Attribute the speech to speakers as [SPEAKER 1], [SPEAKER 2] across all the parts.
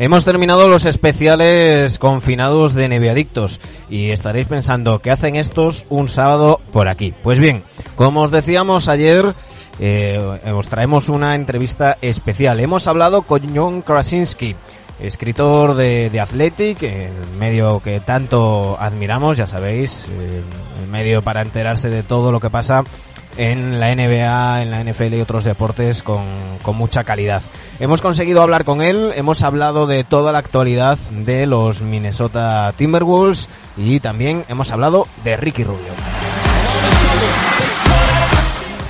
[SPEAKER 1] Hemos terminado los especiales confinados de Neviadictos y estaréis pensando, ¿qué hacen estos un sábado por aquí? Pues bien, como os decíamos ayer, eh, os traemos una entrevista especial. Hemos hablado con John Krasinski, escritor de, de Athletic, el medio que tanto admiramos, ya sabéis, eh, el medio para enterarse de todo lo que pasa en la NBA, en la NFL y otros deportes con, con, mucha calidad. Hemos conseguido hablar con él, hemos hablado de toda la actualidad de los Minnesota Timberwolves y también hemos hablado de Ricky Rubio.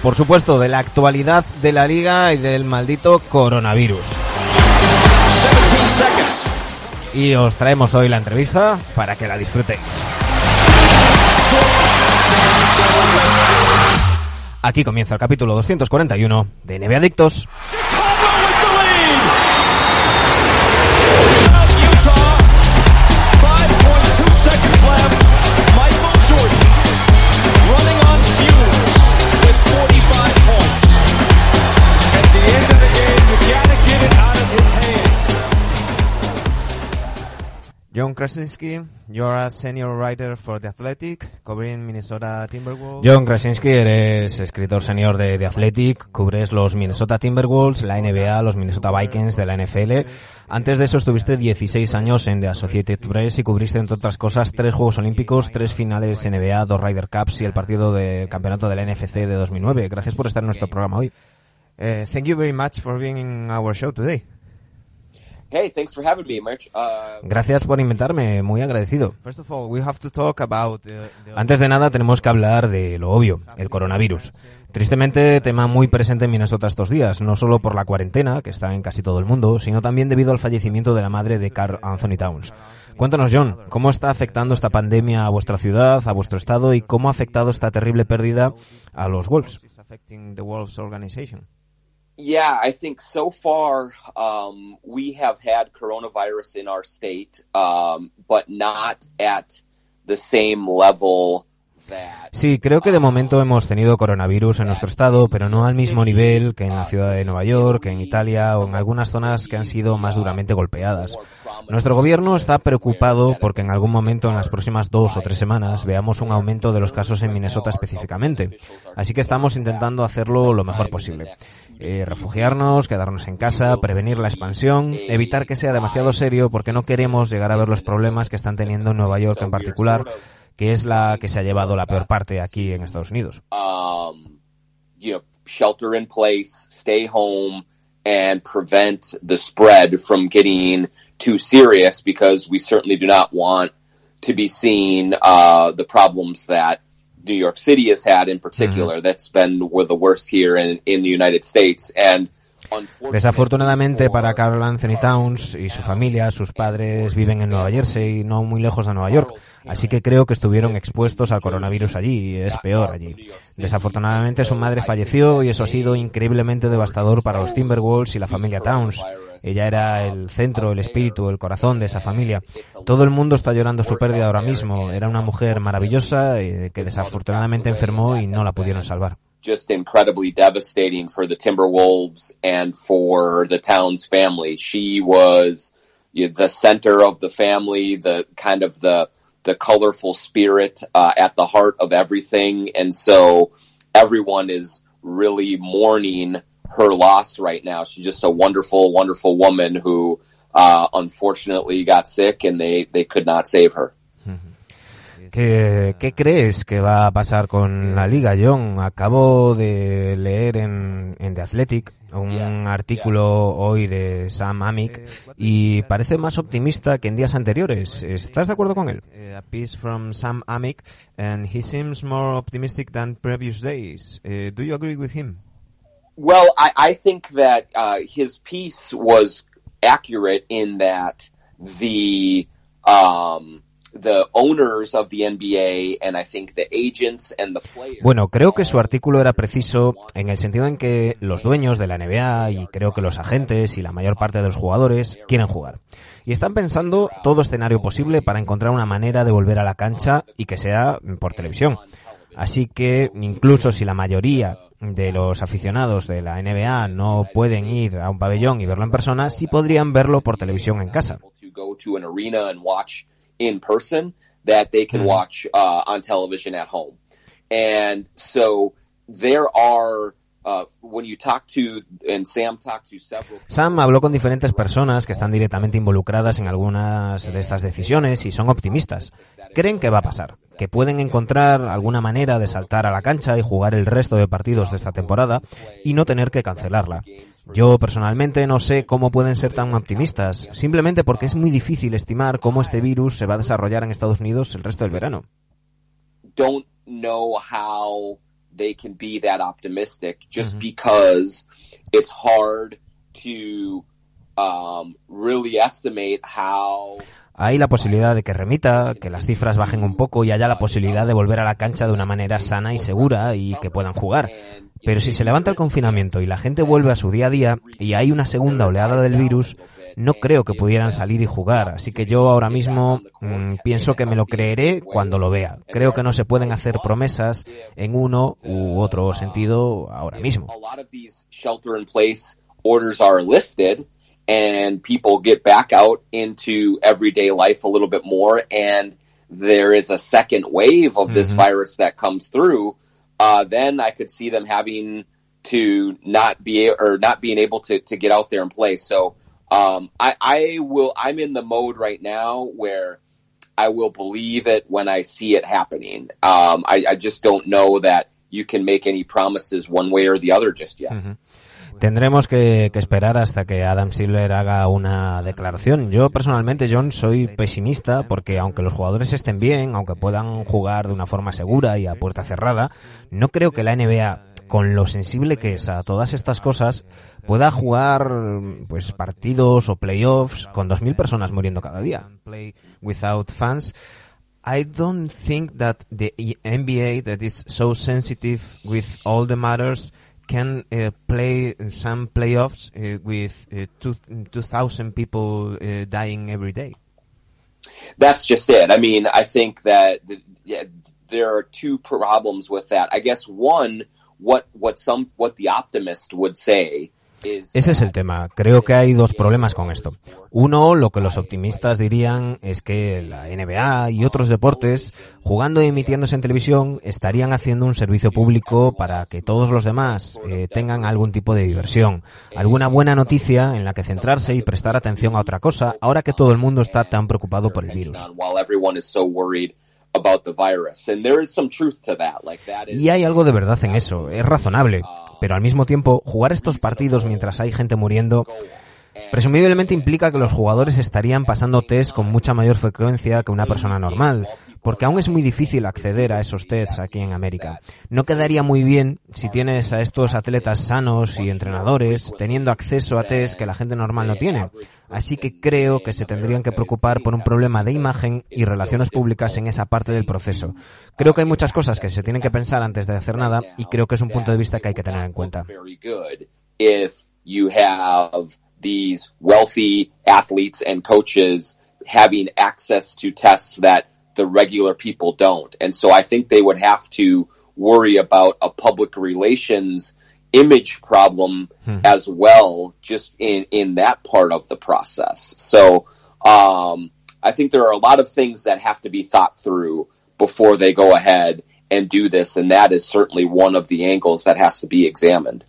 [SPEAKER 1] Por supuesto, de la actualidad de la liga y del maldito coronavirus. Y os traemos hoy la entrevista para que la disfrutéis. Aquí comienza el capítulo 241 de NBA Adictos. Krasinski, you're a senior writer for The Athletic, covering Minnesota Timberwolves. John Krasinski, eres escritor senior de The Athletic, cubres los Minnesota Timberwolves, la NBA, los Minnesota Vikings de la NFL. Antes de eso estuviste 16 años en The Associated Press y cubriste, entre otras cosas, tres Juegos Olímpicos, tres finales NBA, dos Ryder Cups y el partido del campeonato de la NFC de 2009. Gracias por estar en nuestro programa hoy. Uh, thank you very much for being in our show today.
[SPEAKER 2] Hey, thanks for having me, Merch. Uh,
[SPEAKER 1] Gracias por invitarme, muy agradecido. Antes de nada tenemos que hablar de lo obvio, el coronavirus. Tristemente, tema muy presente en Minnesota estos días, no solo por la cuarentena, que está en casi todo el mundo, sino también debido al fallecimiento de la madre de Carl Anthony Towns. Cuéntanos, John, ¿cómo está afectando esta pandemia a vuestra ciudad, a vuestro estado y cómo ha afectado esta terrible pérdida a los Wolves?
[SPEAKER 2] Yeah, I think so far um, we have had coronavirus in our state, um, but not at the same level.
[SPEAKER 1] Sí, creo que de momento hemos tenido coronavirus en nuestro estado, pero no al mismo nivel que en la ciudad de Nueva York, en Italia o en algunas zonas que han sido más duramente golpeadas. Nuestro gobierno está preocupado porque en algún momento en las próximas dos o tres semanas veamos un aumento de los casos en Minnesota específicamente. Así que estamos intentando hacerlo lo mejor posible. Eh, refugiarnos, quedarnos en casa, prevenir la expansión, evitar que sea demasiado serio porque no queremos llegar a ver los problemas que están teniendo en Nueva York en particular, que es la que se ha llevado la peor parte aquí en Estados Unidos.
[SPEAKER 2] Um, you know, shelter in place, stay home, and prevent the spread from getting too serious because we certainly do not want to be seeing uh, the problems that New York City has had in particular. Mm -hmm. That's been the worst here in, in the United States. And
[SPEAKER 1] Desafortunadamente para Carl Anthony Towns y su familia, sus padres viven en Nueva Jersey, no muy lejos de Nueva York, así que creo que estuvieron expuestos al coronavirus allí y es peor allí. Desafortunadamente su madre falleció y eso ha sido increíblemente devastador para los Timberwolves y la familia Towns. Ella era el centro, el espíritu, el corazón de esa familia. Todo el mundo está llorando su pérdida ahora mismo. Era una mujer maravillosa eh, que desafortunadamente enfermó y no la pudieron salvar.
[SPEAKER 2] Just incredibly devastating for the Timberwolves and for the Towns family. She was the center of the family, the kind of the the colorful spirit uh, at the heart of everything, and so everyone is really mourning her loss right now. She's just a wonderful, wonderful woman who uh, unfortunately got sick, and they they could not save her.
[SPEAKER 1] ¿Qué, ¿Qué, crees que va a pasar con la liga, John? Acabo de leer en, en The Athletic un artículo hoy de Sam Amick y parece más optimista que en días anteriores. ¿Estás de acuerdo con él? A piece from Sam Amick and he seems more optimistic than previous days. Uh, do you agree with him?
[SPEAKER 2] Well, I, I think that uh, his piece was accurate in that the um, the owners of the NBA and I think the agents and the players.
[SPEAKER 1] Bueno, creo que su artículo era preciso en el sentido en que los dueños de la NBA y creo que los agentes y la mayor parte de los jugadores quieren jugar. Y están pensando todo escenario posible para encontrar una manera de volver a la cancha y que sea por televisión. Así que incluso si la mayoría de los aficionados de la NBA no pueden ir a un pabellón y verlo en persona, sí podrían verlo por televisión en casa.
[SPEAKER 2] To go to an arena and watch in person that they can watch uh, on television at home. And so there are, uh, when you talk to, and Sam talked to several
[SPEAKER 1] Sam habló con diferentes personas que están directamente involucradas en algunas de estas decisiones y son optimistas. Creen que va a pasar, que pueden encontrar alguna manera de saltar a la cancha y jugar el resto de partidos de esta temporada y no tener que cancelarla. Yo personalmente no sé cómo pueden ser tan optimistas, simplemente porque es muy difícil estimar cómo este virus se va a desarrollar en Estados Unidos el resto del verano.
[SPEAKER 2] don't know how they can be that optimistic just because it's hard to um, really estimate how
[SPEAKER 1] Hay la posibilidad de que remita, que las cifras bajen un poco y haya la posibilidad de volver a la cancha de una manera sana y segura y que puedan jugar. Pero si se levanta el confinamiento y la gente vuelve a su día a día y hay una segunda oleada del virus, no creo que pudieran salir y jugar. Así que yo ahora mismo mm, pienso que me lo creeré cuando lo vea. Creo que no se pueden hacer promesas en uno u otro sentido ahora mismo.
[SPEAKER 2] A lot of these shelter in place orders are lifted and people get back out into everyday life a little bit more and there is a second wave of this virus that comes through, uh, then I could see them having to not be or not being able to, to get out there and play. So um, I, I will I'm in the mode right now where I will believe it when I see it happening. Um, I, I just don't know that you can make any promises one way or the other just yet.
[SPEAKER 1] Tendremos que, que esperar hasta que Adam Silver haga una declaración. Yo personalmente, John, soy pesimista porque aunque los jugadores estén bien, aunque puedan jugar de una forma segura y a puerta cerrada, no creo que la NBA, con lo sensible que es a todas estas cosas, pueda jugar pues partidos o playoffs con 2.000 personas muriendo cada día. Play without fans. I don't think that the NBA that is so sensitive with all the matters can uh, play some playoffs uh, with uh, two, 2,000 people uh, dying every day.
[SPEAKER 2] That's just it. I mean, I think that the, yeah, there are two problems with that. I guess one, what what some what the optimist would say
[SPEAKER 1] Ese es el tema. Creo que hay dos problemas con esto. Uno, lo que los optimistas dirían es que la NBA y otros deportes, jugando y emitiéndose en televisión, estarían haciendo un servicio público para que todos los demás eh, tengan algún tipo de diversión, alguna buena noticia en la que centrarse y prestar atención a otra cosa, ahora que todo el mundo está tan preocupado por el virus. Y hay algo de verdad en eso, es razonable. Pero al mismo tiempo, jugar estos partidos mientras hay gente muriendo, presumiblemente implica que los jugadores estarían pasando test con mucha mayor frecuencia que una persona normal, porque aún es muy difícil acceder a esos tests aquí en América. No quedaría muy bien si tienes a estos atletas sanos y entrenadores teniendo acceso a tests que la gente normal no tiene. Así que creo que se tendrían que preocupar por un problema de imagen y relaciones públicas en esa parte del proceso. Creo que hay muchas cosas que se tienen que pensar antes de hacer nada y creo que es un punto de vista que hay que tener en cuenta.
[SPEAKER 2] Very good if you have these wealthy athletes and coaches having access to tests that the regular people don't. And so I think they would have to worry about a public relations image problem as well, just in, in that part of the process. So, um, I think there are a lot of things that have to be thought through before they go ahead and do this. And that is certainly one of the angles that has to be examined.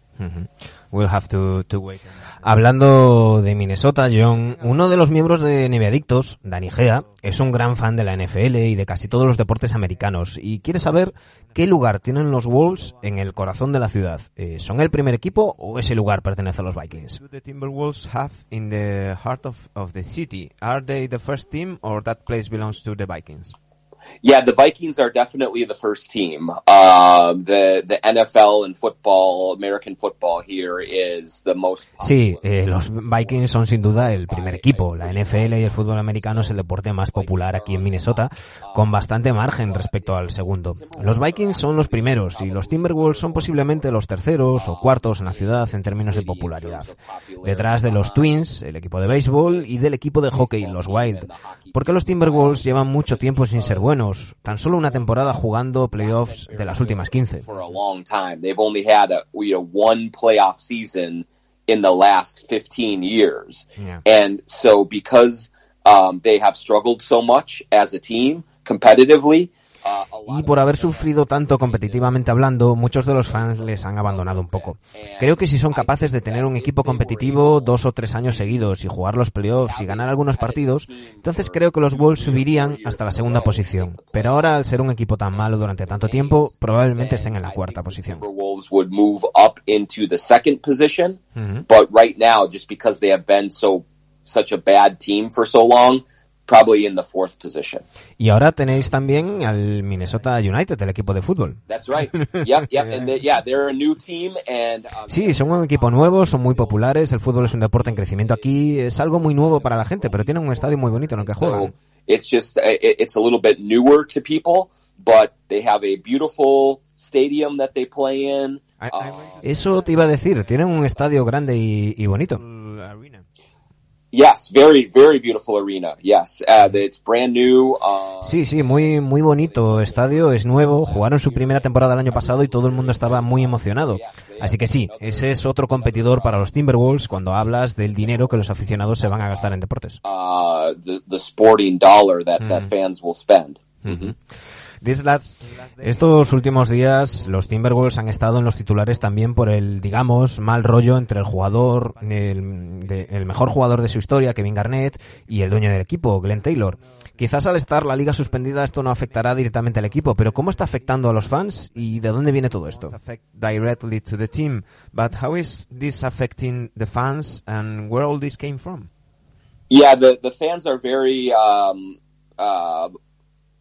[SPEAKER 1] We'll have to, to wait. Hablando de Minnesota, John, uno de los miembros de NBA Adictos, Dani Gea, es un gran fan de la NFL y de casi todos los deportes americanos y quiere saber qué lugar tienen los Wolves en el corazón de la ciudad. Eh, ¿Son el primer equipo o ese lugar pertenece a los Vikings?
[SPEAKER 3] the Timberwolves have in the heart of, of the city? Are they the first team or that place belongs to the Vikings?
[SPEAKER 2] Yeah, the Vikings are definitely the first team. Um, the the NFL and football, American football here is the most.
[SPEAKER 1] Sí, eh, los Vikings son sin duda el primer equipo. La NFL y el fútbol americano es el deporte más popular aquí en Minnesota, con bastante margen respecto al segundo. Los Vikings son los primeros y los Timberwolves son posiblemente los terceros o cuartos en la ciudad en términos de popularidad. Detrás de los Twins, el equipo de béisbol, y del equipo de hockey, los Wild. Porque los Timberwolves llevan mucho tiempo sin ser buenos, tan solo una temporada jugando playoffs de las últimas 15.
[SPEAKER 2] for a long time. They've only had a you know one playoff season in the last 15 years.
[SPEAKER 1] Yeah.
[SPEAKER 2] And so because um, they have struggled so much as a team competitively,
[SPEAKER 1] Y por haber sufrido tanto competitivamente hablando, muchos de los fans les han abandonado un poco. Creo que si son capaces de tener un equipo competitivo dos o tres años seguidos y jugar los playoffs y ganar algunos partidos, entonces creo que los Wolves subirían hasta la segunda posición. Pero ahora, al ser un equipo tan malo durante tanto tiempo, probablemente estén en la cuarta posición.
[SPEAKER 2] Timberwolves would so so probably in the fourth position.
[SPEAKER 1] Y ahora tenéis también al Minnesota United, el equipo de fútbol.
[SPEAKER 2] That's right. yep, yep. And they, yeah, they're a new team, and um,
[SPEAKER 1] Sí, son un equipo nuevo, son muy populares, el fútbol es un deporte en crecimiento aquí, es algo muy nuevo para la gente, pero tienen un estadio muy bonito en el que
[SPEAKER 2] so
[SPEAKER 1] juegan.
[SPEAKER 2] it's just it, it's a little bit newer to people, but they have a beautiful stadium that they play in. Uh,
[SPEAKER 1] Eso te iba a decir, tienen un estadio grande y, y bonito.
[SPEAKER 2] Yes, very very beautiful arena. Yes, uh, it's brand new. Uh,
[SPEAKER 1] Sí, sí, muy, muy bonito estadio, es nuevo, jugaron su primera temporada el año pasado y todo el mundo estaba muy emocionado. Así que sí, ese es otro competidor para los Timberwolves cuando hablas del dinero que los aficionados se van a gastar en deportes.
[SPEAKER 2] uh, the the sporting dollar that that fans will spend.
[SPEAKER 1] These last- Estos últimos días los Timberwolves han estado en los titulares también por el, digamos, mal rollo entre el jugador, el, de- el mejor jugador de su historia, Kevin Garnett, y el dueño del equipo, Glenn Taylor. Quizás al estar la liga suspendida esto no afectará directamente al equipo, pero ¿cómo está afectando a los fans y de dónde viene todo esto?
[SPEAKER 3] affect directly to the team. But how is this affecting the fans and where all this came from?
[SPEAKER 2] Yeah, the the fans are very um, uh,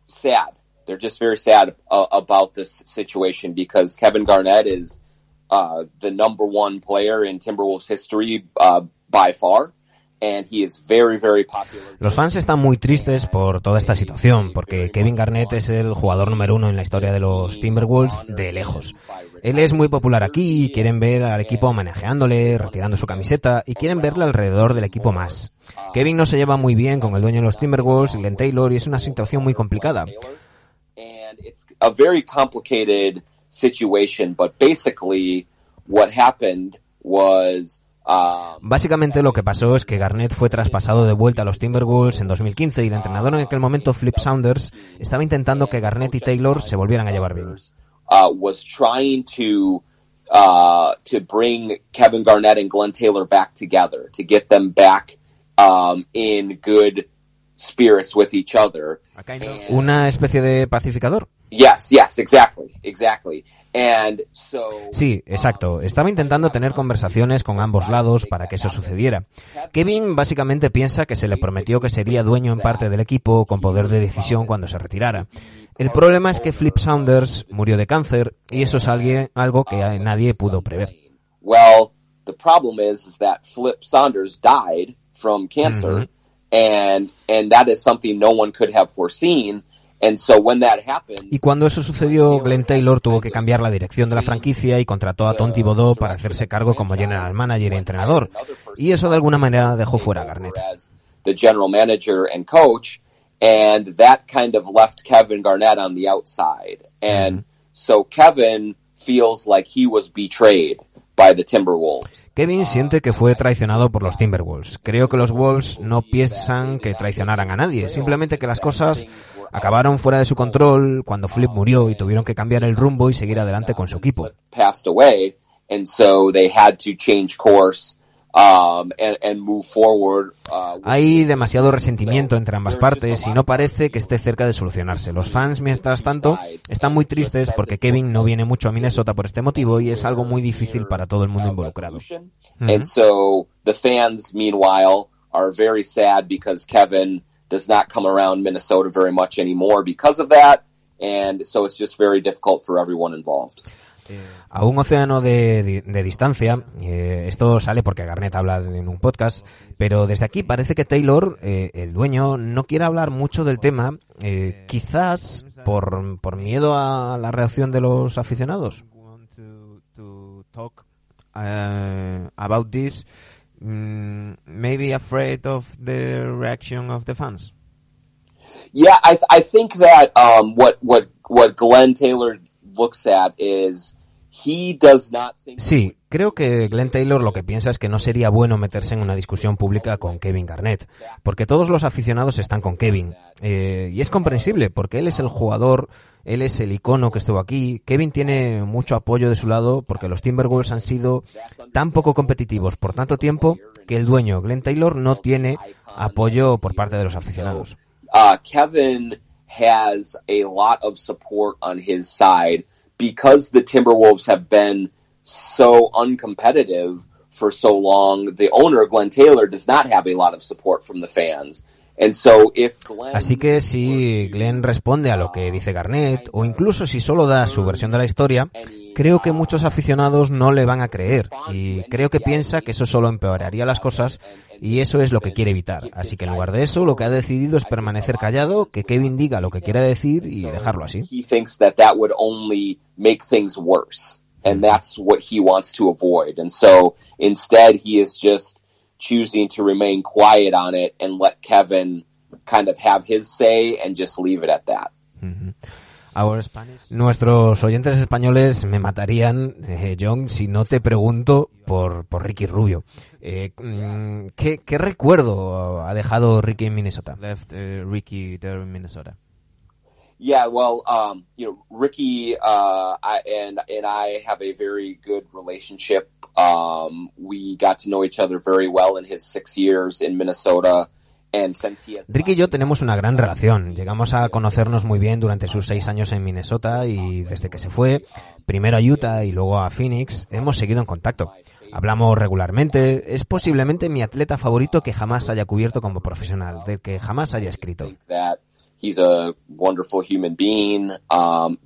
[SPEAKER 2] sad. They're just very sad about this situation because Kevin Garnett is the number one player in Timberwolves history by far, and he is very, very popular.
[SPEAKER 1] Los fans están muy tristes por toda esta situación, porque Kevin Garnett es el jugador número uno en la historia de los Timberwolves de lejos. Él es muy popular aquí quieren ver al equipo homenajeándole, retirando su camiseta y quieren verle alrededor del equipo más. Kevin no se lleva muy bien con el dueño de los Timberwolves, Glenn Taylor, y es una situación muy complicada.
[SPEAKER 2] It's a very complicated situation. But basically, what happened was um,
[SPEAKER 1] Básicamente lo que pasó es que Garnett fue traspasado de vuelta a los Timberwolves en 2015 y el entrenador en aquel momento, Flip Saunders, estaba intentando que Garnett y Taylor se volvieran a llevar bien.
[SPEAKER 2] uh, was trying to uh, to bring Kevin Garnett and Glenn Taylor back together to get them back um, in good spirits with each other.
[SPEAKER 1] Una especie de pacificador.
[SPEAKER 2] Yes, yes, exactly, exactly. And so
[SPEAKER 1] Sí, exacto. Estaba intentando tener conversaciones con ambos lados para que eso sucediera. Kevin básicamente piensa que se le prometió que sería dueño en parte del equipo con poder de decisión cuando se retirara. El problema es que Flip Saunders murió de cáncer y eso es alguien- algo que nadie pudo prever.
[SPEAKER 2] Well, the problem is, is that Flip Saunders died from cancer, and and that is something no one could have foreseen. And so when that happened,
[SPEAKER 1] Y cuando eso sucedió, Glenn Taylor tuvo que cambiar la dirección de la franquicia y contrató a Tom Thibodeau para hacerse cargo como general manager y entrenador. Y eso de alguna manera dejó fuera a Garnett.
[SPEAKER 2] Garnett Kevin feels like he was betrayed by the Timberwolves.
[SPEAKER 1] Kevin siente que fue traicionado por los Timberwolves. Creo que los Wolves no piensan que traicionaran a nadie, simplemente que las cosas acabaron fuera de su control cuando Flip murió y tuvieron que cambiar el rumbo y seguir adelante con su equipo.
[SPEAKER 2] Passed away, and so they had to change course um, and, and move forward. Uh,
[SPEAKER 1] Hay demasiado resentimiento entre ambas partes y no parece que esté cerca de solucionarse. Los fans, mientras tanto, están muy tristes porque Kevin no viene mucho a Minnesota por este motivo y es algo muy difícil para todo el mundo involucrado.
[SPEAKER 2] resolution. And so the fans, meanwhile, are very sad because Kevin does not come around Minnesota very much anymore because of that. And so it's just very difficult for everyone involved.
[SPEAKER 1] A un océano de, de- de distancia, eh, esto sale porque Garnett habla en un podcast, pero desde aquí parece que Taylor, eh, el dueño, no quiere hablar mucho del tema, eh, quizás por, por miedo a la reacción de los aficionados.
[SPEAKER 3] uh, about this, mm, maybe afraid of the reaction of the fans.
[SPEAKER 2] Yeah, I, th- I think that um, what what what Glenn Taylor looks at is he does not think.
[SPEAKER 1] Sí, creo que Glenn Taylor lo que piensa es que no sería bueno meterse en una discusión pública con Kevin Garnett, porque todos los aficionados están con Kevin. Eh, y es comprensible, porque él es el jugador, él es el icono que estuvo aquí. Kevin tiene mucho apoyo de su lado, porque los Timberwolves han sido tan poco competitivos por tanto tiempo que el dueño, Glenn Taylor, no tiene apoyo por parte de los aficionados.
[SPEAKER 2] uh, Kevin has a lot of support on his side because the Timberwolves have been so uncompetitive for so long. The owner, Glenn Taylor, does not have a lot of support from the fans. And so if Glenn
[SPEAKER 1] Así que si Glenn responde a lo que dice Garnett, o incluso si solo da su versión de la historia, creo que muchos aficionados no le van a creer. Y creo que piensa que eso solo empeoraría las cosas, y eso es lo que quiere evitar. Así que en lugar de eso, lo que ha decidido es permanecer callado, que Kevin diga lo que quiera decir y dejarlo así.
[SPEAKER 2] And that's what he wants to avoid. And so instead he is just choosing to remain quiet on it and let Kevin kind of have his say and just leave it at that.
[SPEAKER 3] Our Spanish.
[SPEAKER 1] Nuestros oyentes españoles me matarían, eh, John, si no te pregunto por, por Ricky Rubio. Eh, mm, ¿qué, ¿Qué recuerdo ha dejado Ricky en Minnesota?
[SPEAKER 3] Left uh, Ricky there in Minnesota.
[SPEAKER 2] Yeah, well, um, you know, Ricky uh, I, and and I have a very good relationship. Um, we got to know each other very well in his six years in Minnesota,
[SPEAKER 1] Ricky y yo tenemos una gran relación. Llegamos a conocernos muy bien durante sus seis años en Minnesota y desde que se fue, primero a Utah y luego a Phoenix, hemos seguido en contacto. Hablamos regularmente. Es posiblemente mi atleta favorito que jamás haya cubierto como profesional, del que jamás haya escrito.
[SPEAKER 2] um.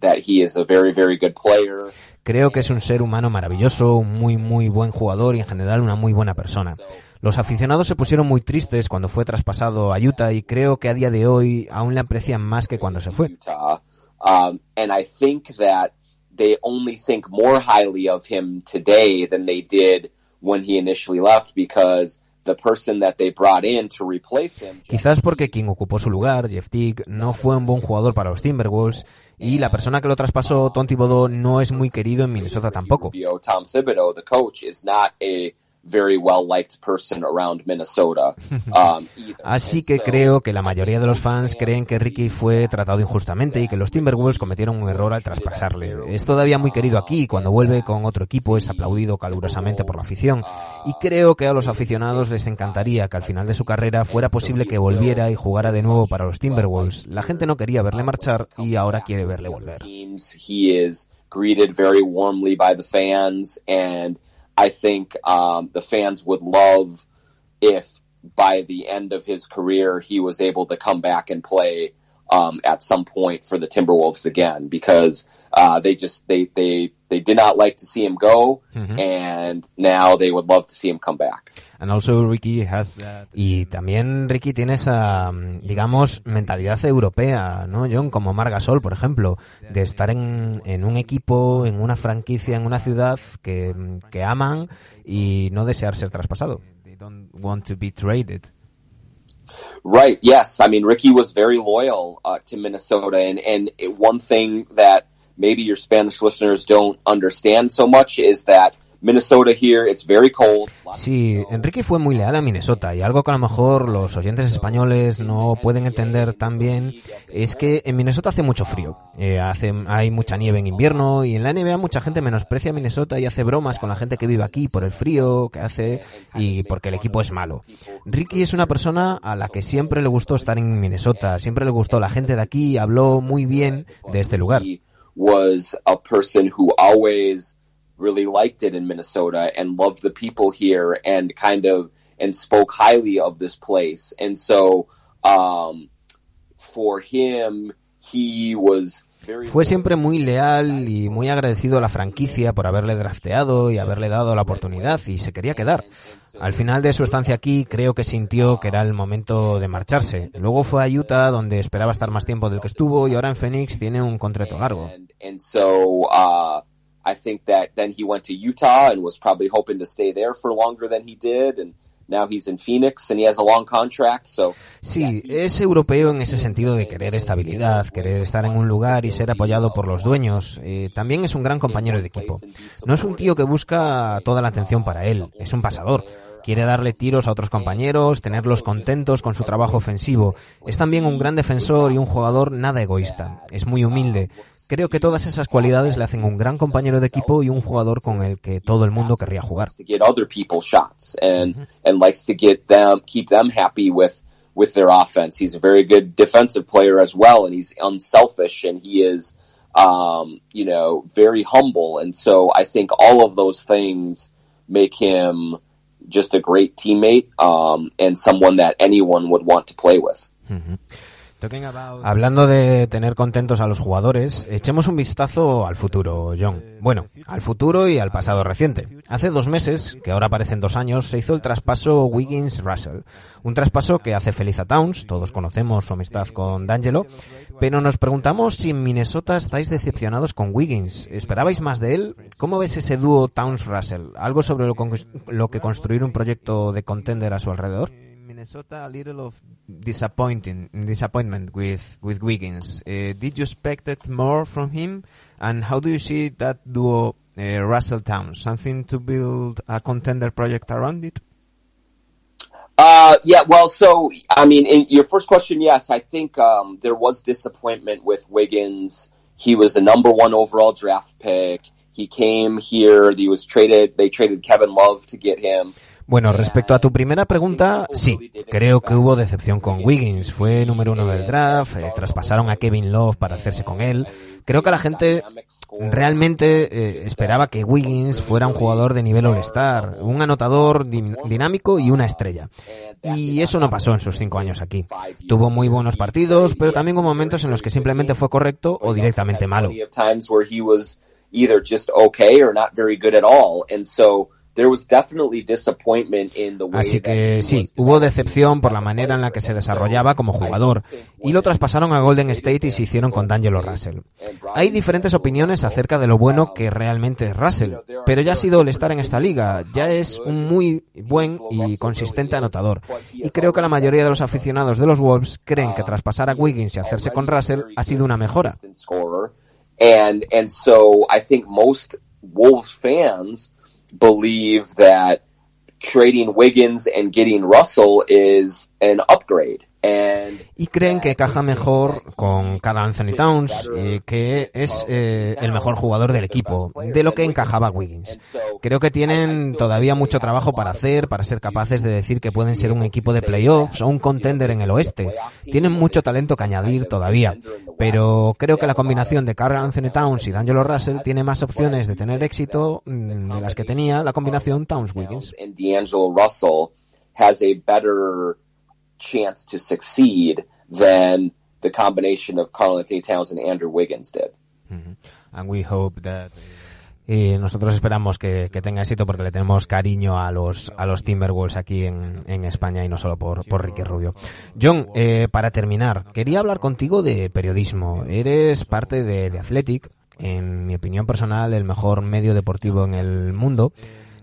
[SPEAKER 1] Creo que es un ser humano maravilloso, un muy muy buen jugador y en general una muy buena persona. Los aficionados se pusieron muy tristes cuando fue traspasado a Utah y creo que a día de hoy aún le aprecian más que cuando se fue.
[SPEAKER 2] Utah. And I think that they only think more highly of him today than they did when he initially left because the person that they brought in to replace him
[SPEAKER 1] Quizás porque quien ocupó su lugar, Jeff Teague, no fue un buen jugador para los Timberwolves y la persona que lo traspasó, Tom Thibodeau, no es muy querido en Minnesota tampoco.
[SPEAKER 2] Tom Thibodeau, the coach, is not a very well liked person around Minnesota. Um.
[SPEAKER 1] Así que creo que la mayoría de los fans creen que Ricky fue tratado injustamente y que los Timberwolves cometieron un error al traspasarle. Es todavía muy querido aquí y cuando vuelve con otro equipo es aplaudido calurosamente por la afición. Y creo que a los aficionados les encantaría que al final de su carrera fuera posible que volviera y jugara de nuevo para los Timberwolves. La gente no quería verle marchar y ahora quiere verle volver.
[SPEAKER 2] Teams. He is greeted very warmly by the fans, and I think um, the fans would love if by the end of his career he was able to come back and play um, at some point for the Timberwolves again because uh, they just they they they did not like to see him go, and now they would love to see him come back.
[SPEAKER 3] And also Ricky has that.
[SPEAKER 1] Y también Ricky tiene esa, mm, digamos, mentalidad europea, ¿no, John? Como Margasol, por ejemplo, de estar en, en un equipo, en una franquicia, en una ciudad que, mm, que aman y no desear ser traspasado.
[SPEAKER 3] They don't want to be traded.
[SPEAKER 2] Right. Yes. I mean, Ricky was very loyal uh, to Minnesota, and and one thing that maybe your Spanish listeners don't understand so much is that Minnesota here it's very cold.
[SPEAKER 1] Sí. Enrique fue muy leal a Minnesota y algo que a lo mejor los oyentes españoles no pueden entender tan bien es que en Minnesota hace mucho frío, Eh, hace, hay mucha nieve en invierno y en la NBA mucha gente menosprecia Minnesota y hace bromas con la gente que vive aquí por el frío que hace y porque el equipo es malo. Ricky es una persona a la que siempre le gustó estar en Minnesota, siempre le gustó la gente de aquí, habló muy bien de este lugar.
[SPEAKER 2] Was a person who always really liked it in Minnesota and loved the people here and kind of and spoke highly of this place. And so um, for him, he was very
[SPEAKER 1] Fue siempre muy leal y muy agradecido a la franquicia por haberle drafteado y haberle dado la oportunidad y se quería quedar. Al final de su estancia aquí creo que sintió que era el momento de marcharse. Luego fue a Utah donde esperaba estar más tiempo del que estuvo y ahora en Phoenix tiene un contrato largo.
[SPEAKER 2] And, and so uh, I think that then he went to Utah and was probably hoping to stay there for longer than he did. And now he's in Phoenix and he has a long contract. So
[SPEAKER 1] Sí, es europeo en ese sentido de querer estabilidad, querer estar en un lugar y ser apoyado por los dueños. Eh, también es un gran compañero de equipo. No es un tío que busca toda la atención para él, es un pasador. Quiere darle tiros a otros compañeros, tenerlos contentos con su trabajo ofensivo. Es también un gran defensor y un jugador nada egoísta. Es muy humilde. Creo que todas esas cualidades le hacen un gran compañero de equipo y un jugador con el que todo el mundo querría jugar.
[SPEAKER 2] to get other people shots and and likes to get them keep them happy with with their offense. He's a very good defensive player as well, and he's unselfish and he is um, you know very humble. And so I think all of those things make him just a great teammate um, and someone that anyone would want to play with.
[SPEAKER 1] Hablando de tener contentos a los jugadores, echemos un vistazo al futuro, John. Bueno, al futuro y al pasado reciente. Hace dos meses, que ahora parecen dos años, se hizo el traspaso Wiggins-Russell. Un traspaso que hace feliz a Towns, todos conocemos su amistad con D'Angelo, pero nos preguntamos si en Minnesota estáis decepcionados con Wiggins. ¿Esperabais más de él? ¿Cómo ves ese dúo Towns-Russell? ¿Algo sobre lo, lo que construir un proyecto de contender a su alrededor?
[SPEAKER 3] Minnesota a little of disappointing disappointment with with Wiggins. Uh, did you expect more from him? And how do you see that duo, uh, Russell Towns? Something to build a contender project around it?
[SPEAKER 2] Uh, yeah, well, so, I mean, in your first question, yes, I think, um, there was disappointment with Wiggins. He was the number one overall draft pick. He came here, he was traded, they traded Kevin Love to get him.
[SPEAKER 1] Bueno, respecto a tu primera pregunta, sí, creo que hubo decepción con Wiggins. Fue número uno del draft, eh, traspasaron a Kevin Love para hacerse con él. Creo que la gente realmente eh, esperaba que Wiggins fuera un jugador de nivel All-Star, un anotador din- dinámico y una estrella. Y eso no pasó en sus cinco años aquí. Tuvo muy buenos partidos, pero también hubo momentos en los que simplemente fue correcto o directamente malo. Así que sí, hubo decepción por la manera en la que se desarrollaba como jugador y lo traspasaron a Golden State y se hicieron con D'Angelo Russell. Hay diferentes opiniones acerca de lo bueno que realmente es Russell, pero ya ha sido el estar en esta liga, ya es un muy buen y consistente anotador. Y creo que la mayoría de los aficionados de los Wolves creen que traspasar a Wiggins y hacerse con Russell ha sido una mejora.
[SPEAKER 2] Consistent scorer. And and so I think most Wolves fans believe that trading Wiggins and getting Russell is an upgrade.
[SPEAKER 1] Y creen que caja mejor con Carl Anthony Towns, y que es eh, el mejor jugador del equipo, de lo que encajaba Wiggins. Creo que tienen todavía mucho trabajo para hacer, para ser capaces de decir que pueden ser un equipo de playoffs o un contender en el oeste. Tienen mucho talento que añadir todavía, pero creo que la combinación de Carl Anthony Towns y D'Angelo Russell tiene más opciones de tener éxito mm, de las que tenía la combinación Towns-Wiggins.
[SPEAKER 2] Chance to succeed than the combination of Carl Anthony Towns and Andrew Wiggins did.
[SPEAKER 1] And we hope that, y nosotros esperamos que, que tenga éxito porque le tenemos cariño a los a los Timberwolves aquí en, en España y no solo por, por Ricky Rubio. John, eh, para terminar, quería hablar contigo de periodismo. Eres parte de, de Athletic, en mi opinión personal, el mejor medio deportivo en el mundo.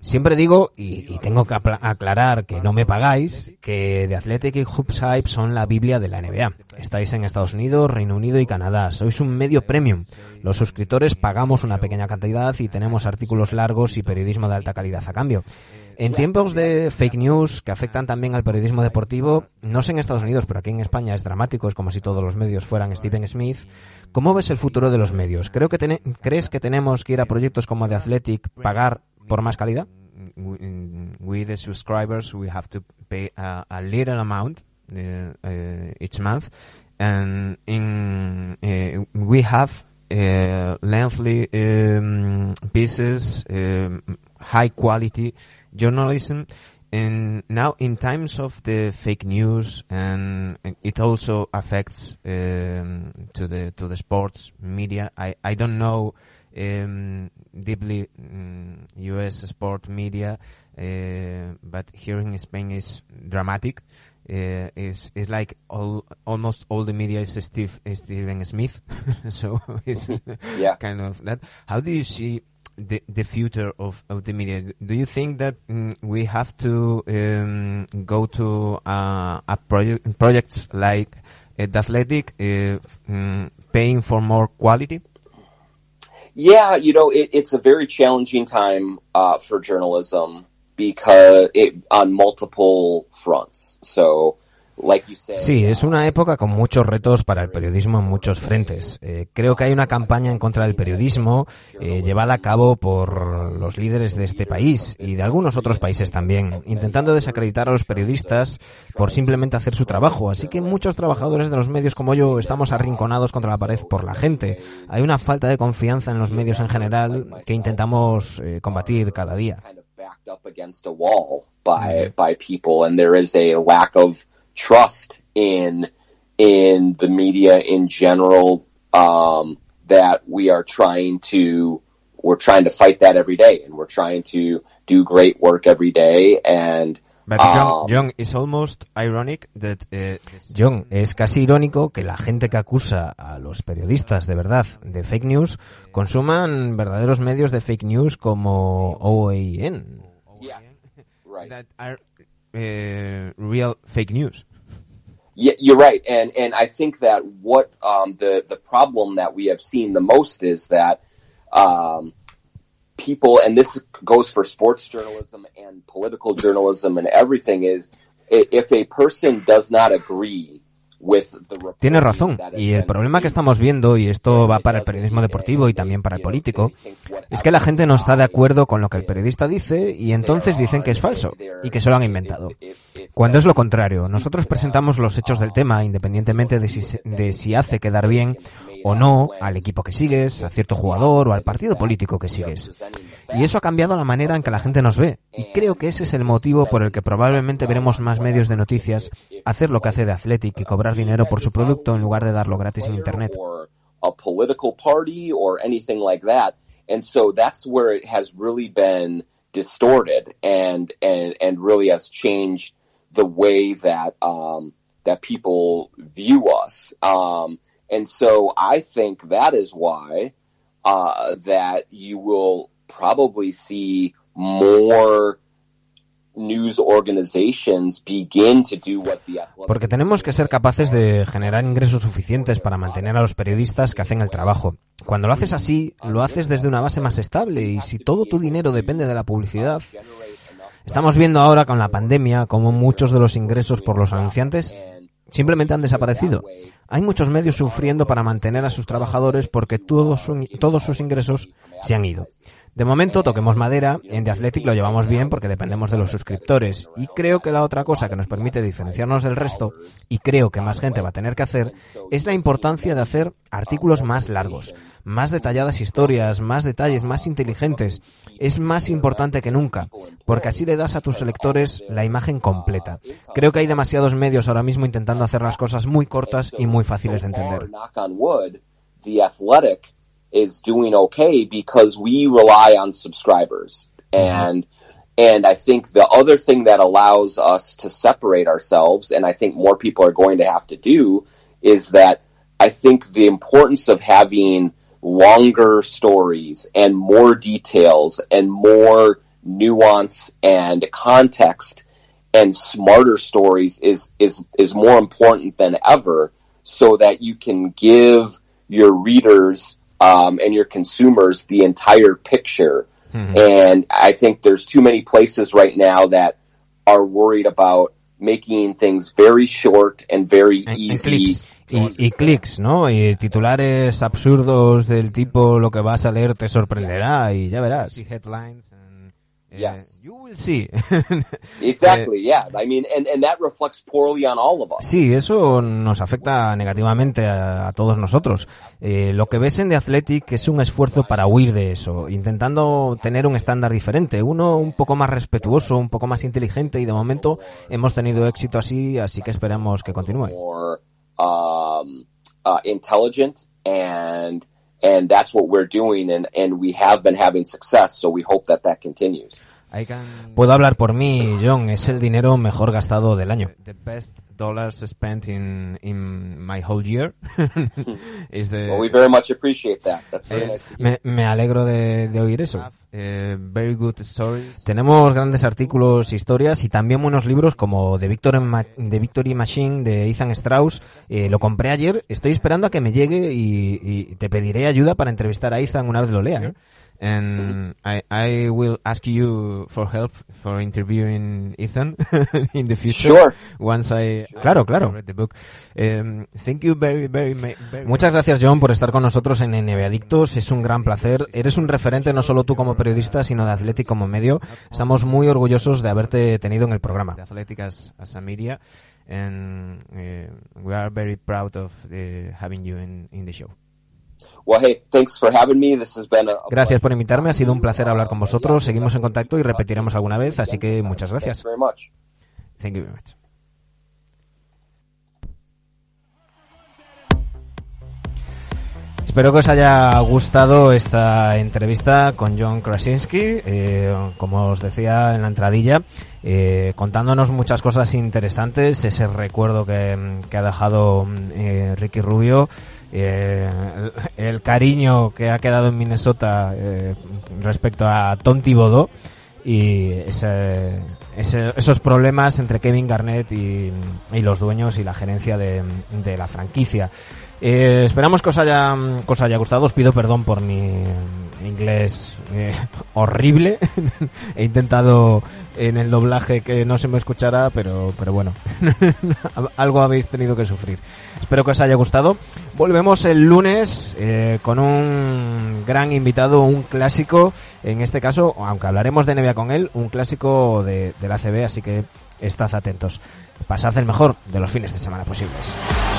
[SPEAKER 1] Siempre digo, y, tengo que aclarar que no me pagáis, que The Athletic y Hoops Hype son la Biblia de la NBA. Estáis en Estados Unidos, Reino Unido y Canadá. Sois un medio premium. Los suscriptores pagamos una pequeña cantidad y tenemos artículos largos y periodismo de alta calidad a cambio. En tiempos de fake news que afectan también al periodismo deportivo, no sé en Estados Unidos, pero aquí en España es dramático, es como si todos los medios fueran Stephen Smith. ¿Cómo ves el futuro de los medios? Creo que ¿Crees que tenemos que ir a proyectos como The Athletic, pagar por más calidad?
[SPEAKER 3] we, mm, the subscribers we have to pay a, a little amount uh, uh, each month and in uh, we have uh, lengthy um, pieces um, high quality journalism and now in times of the fake news and it also affects um, to the to the sports media i i don't know um, deeply um, us sport media uh, but here in spain is dramatic uh, is is like all almost all the media is Steve is Steven Smith, so it's
[SPEAKER 2] Yeah.
[SPEAKER 3] kind of that. How do you see the the future of, of the media? Do you think that mm, we have to um, go to uh, a project projects like uh, the Athletic, uh, mm, paying for more quality?
[SPEAKER 2] Yeah, you know, it, it's a very challenging time uh, for journalism because it on multiple fronts. So,
[SPEAKER 1] Sí, es una época con muchos retos para el periodismo en muchos frentes. Eh, creo que hay una campaña en contra del periodismo eh, llevada a cabo por los líderes de este país y de algunos otros países también, intentando desacreditar a los periodistas por simplemente hacer su trabajo. Así que muchos trabajadores de los medios como yo estamos arrinconados contra la pared por la gente. Hay una falta de confianza en los medios en general que intentamos eh, combatir cada día.
[SPEAKER 2] kind of backed up against a wall by by people, and there is a lack of trust in in the media in general. Um, that we are trying to we're trying to fight that every day, and we're trying to do great work every day. And
[SPEAKER 3] But John, John, it's almost ironic that uh,
[SPEAKER 1] John, es casi irónico que la gente que acusa a los periodistas de verdad de fake news consuman verdaderos medios de fake news como OAN.
[SPEAKER 2] yes, right.
[SPEAKER 3] that are uh, real fake news.
[SPEAKER 2] Yeah, you're right, and and I think that what um, the the problem that we have seen the most is that um, people, and this goes for sports journalism and political journalism and everything, is if a person does not agree
[SPEAKER 1] Tiene razón. Y el problema que estamos viendo, y esto va para el periodismo deportivo y también para el político, es que la gente no está de acuerdo con lo que el periodista dice y entonces dicen que es falso y que se lo han inventado. Cuando es lo contrario, nosotros presentamos los hechos del tema independientemente de si, de si hace quedar bien o no al equipo que sigues, a cierto jugador o al partido político que sigues. Y eso ha cambiado la manera en que la gente nos ve. Y creo que ese es el motivo por el que probablemente veremos más medios de noticias hacer lo que hace de Athletic y cobrar dinero por su producto en lugar de darlo gratis en Internet.
[SPEAKER 2] And so I think that is why uh, that you will probably see more news organizations begin to do what the athletic
[SPEAKER 1] Porque tenemos que ser capaces de generar ingresos suficientes para mantener a los periodistas que hacen el trabajo. Cuando lo haces así, lo haces desde una base más estable y si todo tu dinero depende de la publicidad, estamos viendo ahora con la pandemia cómo muchos de los ingresos por los anunciantes simplemente han desaparecido. Hay muchos medios sufriendo para mantener a sus trabajadores porque todos, su- todos sus ingresos se han ido. De momento, toquemos madera, en The Athletic lo llevamos bien porque dependemos de los suscriptores. Y creo que la otra cosa que nos permite diferenciarnos del resto, y creo que más gente va a tener que hacer, es la importancia de hacer artículos más largos, más detalladas historias, más detalles, más inteligentes. Es más importante que nunca, porque así le das a tus lectores la imagen completa. Creo que hay demasiados medios ahora mismo intentando hacer las cosas muy cortas y muy fáciles de entender.
[SPEAKER 2] Is doing okay because we rely on subscribers. Mm-hmm. And and I think the other thing that allows us to separate ourselves, and I think more people are going to have to do, is that I think the importance of having longer stories and more details and more nuance and context and smarter stories is is is more important than ever so that you can give your readers um, and your consumers the entire picture and i think there's too many places right now that are worried about making things very short and very
[SPEAKER 1] En- en
[SPEAKER 2] easy
[SPEAKER 1] clics. Y, y clics, ¿no? Y titulares absurdos del tipo lo que vas a leer te sorprenderá y ya verás.
[SPEAKER 3] See headlines and
[SPEAKER 2] Yes.
[SPEAKER 3] you will see.
[SPEAKER 2] Exactly. yeah. I mean, and and that reflects poorly on all of us.
[SPEAKER 1] Sí, eso nos afecta negativamente a, a todos nosotros. Eh, lo que ves en The Athletic es un esfuerzo para huir de eso, intentando tener un estándar diferente, uno un poco más respetuoso, un poco más inteligente y de momento hemos tenido éxito así, así que esperamos que continúe.
[SPEAKER 2] more um, uh, intelligent and and that's what we're doing and and we have been having success so we hope that that continues.
[SPEAKER 1] Puedo hablar por mí, John, es el dinero mejor gastado del año.
[SPEAKER 3] The best dollars spent in in my whole year is the.
[SPEAKER 2] well we very much appreciate that that's very
[SPEAKER 3] Eh,
[SPEAKER 2] nice.
[SPEAKER 1] Me, me alegro de, de oír eso.
[SPEAKER 3] uh, very good stories.
[SPEAKER 1] Tenemos grandes artículos, historias y también buenos libros como The Victory, Ma- The Victory Machine de Ethan Strauss. Eh, lo compré ayer, estoy esperando a que me llegue y, y te pediré ayuda para entrevistar a Ethan una vez lo lea. ¿Eh?
[SPEAKER 3] And I, I will ask you for help for interviewing Ethan in the future.
[SPEAKER 2] Sure.
[SPEAKER 3] Once I
[SPEAKER 1] Claro, claro.
[SPEAKER 3] read the book. Um, thank you very, very, very
[SPEAKER 1] Muchas gracias, John, por estar con nosotros en NBA Adictos. Es un gran placer. Eres un referente no solo tú como periodista, sino de Athletic como medio. Estamos muy orgullosos de haberte tenido en el programa.
[SPEAKER 3] Athletic as, as a media, and uh, we are very proud of uh, having you in, in the show.
[SPEAKER 1] Gracias por invitarme, ha sido un placer hablar con vosotros. Seguimos en contacto y repetiremos alguna vez, así que muchas gracias.
[SPEAKER 3] Thank you very much.
[SPEAKER 1] Espero que os haya gustado esta entrevista con John Krasinski, eh, como os decía en la entradilla, eh, contándonos muchas cosas interesantes, ese recuerdo que, ha dejado eh, Ricky Rubio, eh, el, cariño que ha quedado en Minnesota eh, respecto a Tom Thibodeau y ese- esos problemas entre Kevin Garnett y, los dueños y la gerencia de, de la franquicia. Esperamos que os haya gustado. Os pido perdón por mi inglés eh, horrible. He intentado en el doblaje que no se me escuchara, pero, pero bueno, algo habéis tenido que sufrir. Espero que os haya gustado. Volvemos el lunes eh, con un gran invitado, un clásico. En este caso, aunque hablaremos de NBA con él, un clásico de, de la CB, así que estad atentos. Pasad el mejor de los fines de semana posibles.
[SPEAKER 4] 17 seconds.